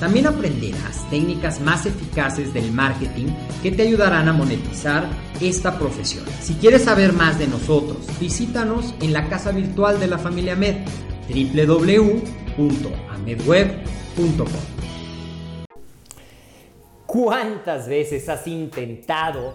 También aprenderás técnicas más eficaces del marketing que te ayudarán a monetizar esta profesión. Si quieres saber más de nosotros, visítanos en la casa virtual de la familia Med, www.amedweb.com. ¿Cuántas veces has intentado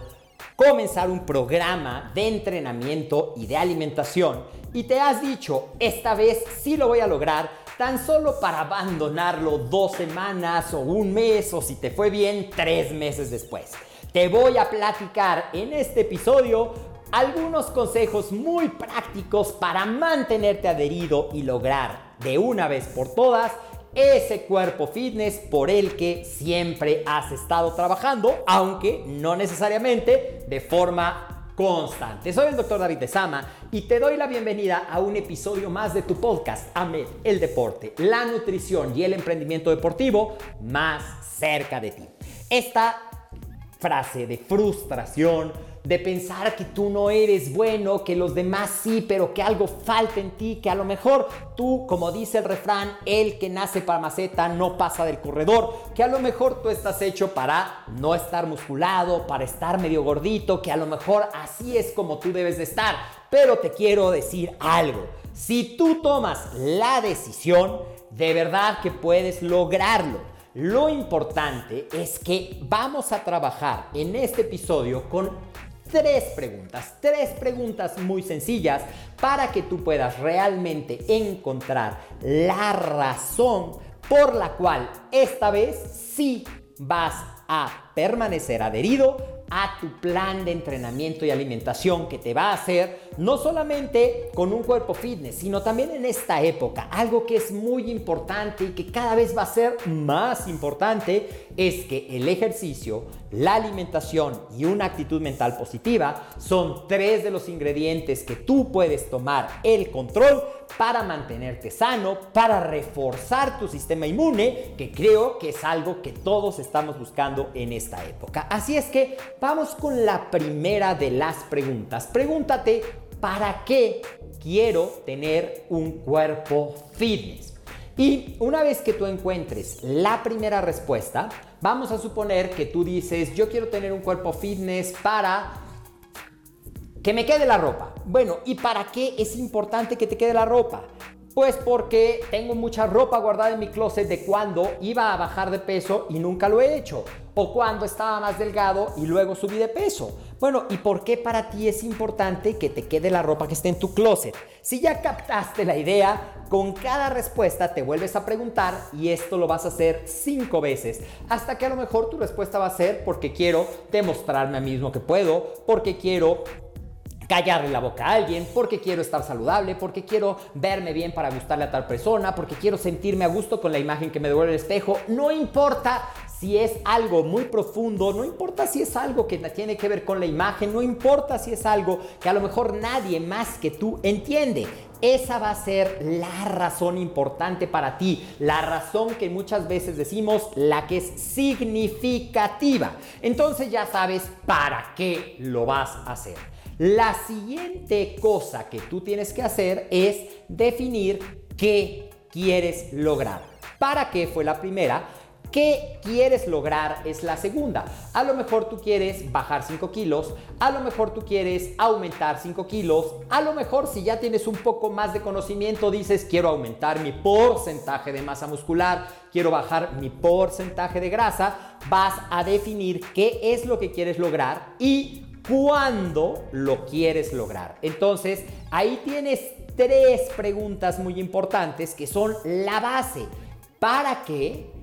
comenzar un programa de entrenamiento y de alimentación y te has dicho, esta vez sí lo voy a lograr, tan solo para abandonarlo dos semanas o un mes o si te fue bien, tres meses después? Te voy a platicar en este episodio algunos consejos muy prácticos para mantenerte adherido y lograr de una vez por todas ese cuerpo fitness por el que siempre has estado trabajando, aunque no necesariamente de forma constante. Soy el doctor David de Sama y te doy la bienvenida a un episodio más de tu podcast, AMED, el deporte, la nutrición y el emprendimiento deportivo más cerca de ti. Esta frase de frustración, de pensar que tú no eres bueno, que los demás sí, pero que algo falta en ti, que a lo mejor tú, como dice el refrán, el que nace para maceta no pasa del corredor, que a lo mejor tú estás hecho para no estar musculado, para estar medio gordito, que a lo mejor así es como tú debes de estar. Pero te quiero decir algo, si tú tomas la decisión, de verdad que puedes lograrlo. Lo importante es que vamos a trabajar en este episodio con tres preguntas, tres preguntas muy sencillas para que tú puedas realmente encontrar la razón por la cual esta vez sí vas a permanecer adherido a tu plan de entrenamiento y alimentación que te va a hacer no solamente con un cuerpo fitness, sino también en esta época. Algo que es muy importante y que cada vez va a ser más importante es que el ejercicio, la alimentación y una actitud mental positiva son tres de los ingredientes que tú puedes tomar el control para mantenerte sano, para reforzar tu sistema inmune, que creo que es algo que todos estamos buscando en esta época. Así es que vamos con la primera de las preguntas. Pregúntate, ¿para qué quiero tener un cuerpo fitness? Y una vez que tú encuentres la primera respuesta, vamos a suponer que tú dices, yo quiero tener un cuerpo fitness para que me quede la ropa. Bueno, ¿y para qué es importante que te quede la ropa? Pues porque tengo mucha ropa guardada en mi closet de cuando iba a bajar de peso y nunca lo he hecho. O cuando estaba más delgado y luego subí de peso. Bueno, ¿y por qué para ti es importante que te quede la ropa que esté en tu closet? Si ya captaste la idea, con cada respuesta te vuelves a preguntar y esto lo vas a hacer cinco veces. Hasta que a lo mejor tu respuesta va a ser porque quiero demostrarme a mí mismo que puedo, porque quiero callarle la boca a alguien, porque quiero estar saludable, porque quiero verme bien para gustarle a tal persona, porque quiero sentirme a gusto con la imagen que me devuelve el espejo. No importa si es algo muy profundo, no importa si es algo que tiene que ver con la imagen, no importa si es algo que a lo mejor nadie más que tú entiende. Esa va a ser la razón importante para ti, la razón que muchas veces decimos la que es significativa. Entonces ya sabes para qué lo vas a hacer. La siguiente cosa que tú tienes que hacer es definir qué quieres lograr. ¿Para qué fue la primera? ¿Qué quieres lograr? Es la segunda. A lo mejor tú quieres bajar 5 kilos, a lo mejor tú quieres aumentar 5 kilos, a lo mejor si ya tienes un poco más de conocimiento dices quiero aumentar mi porcentaje de masa muscular, quiero bajar mi porcentaje de grasa, vas a definir qué es lo que quieres lograr y cuándo lo quieres lograr. Entonces, ahí tienes tres preguntas muy importantes que son la base. ¿Para qué?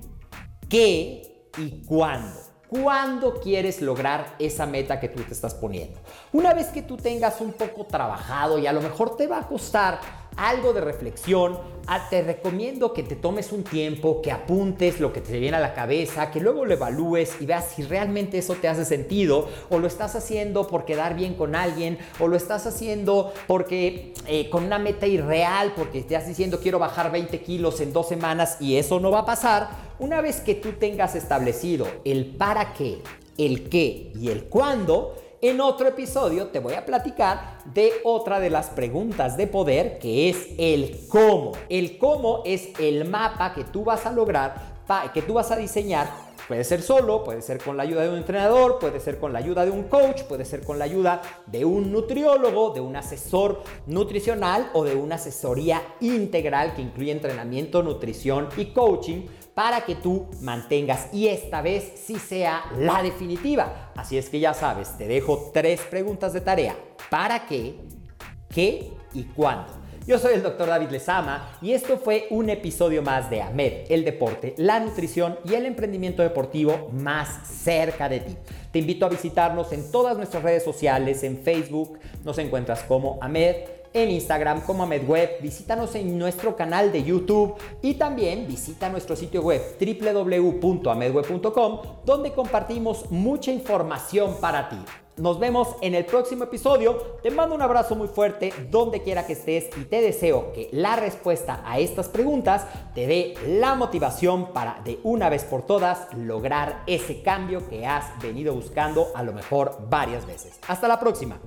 Qué y cuándo. ¿Cuándo quieres lograr esa meta que tú te estás poniendo? Una vez que tú tengas un poco trabajado y a lo mejor te va a costar algo de reflexión, ah, te recomiendo que te tomes un tiempo, que apuntes lo que te viene a la cabeza, que luego lo evalúes y veas si realmente eso te hace sentido o lo estás haciendo por quedar bien con alguien o lo estás haciendo porque eh, con una meta irreal, porque estás diciendo quiero bajar 20 kilos en dos semanas y eso no va a pasar. Una vez que tú tengas establecido el para qué, el qué y el cuándo, en otro episodio te voy a platicar de otra de las preguntas de poder que es el cómo. El cómo es el mapa que tú vas a lograr, que tú vas a diseñar Puede ser solo, puede ser con la ayuda de un entrenador, puede ser con la ayuda de un coach, puede ser con la ayuda de un nutriólogo, de un asesor nutricional o de una asesoría integral que incluye entrenamiento, nutrición y coaching para que tú mantengas y esta vez sí sea la definitiva. Así es que ya sabes, te dejo tres preguntas de tarea. ¿Para qué? ¿Qué? ¿Y cuándo? Yo soy el Dr. David Lezama y esto fue un episodio más de AMED, el deporte, la nutrición y el emprendimiento deportivo más cerca de ti. Te invito a visitarnos en todas nuestras redes sociales, en Facebook nos encuentras como AMED, en Instagram como AmedWeb, visítanos en nuestro canal de YouTube y también visita nuestro sitio web www.amedweb.com donde compartimos mucha información para ti. Nos vemos en el próximo episodio. Te mando un abrazo muy fuerte donde quiera que estés y te deseo que la respuesta a estas preguntas te dé la motivación para de una vez por todas lograr ese cambio que has venido buscando a lo mejor varias veces. Hasta la próxima.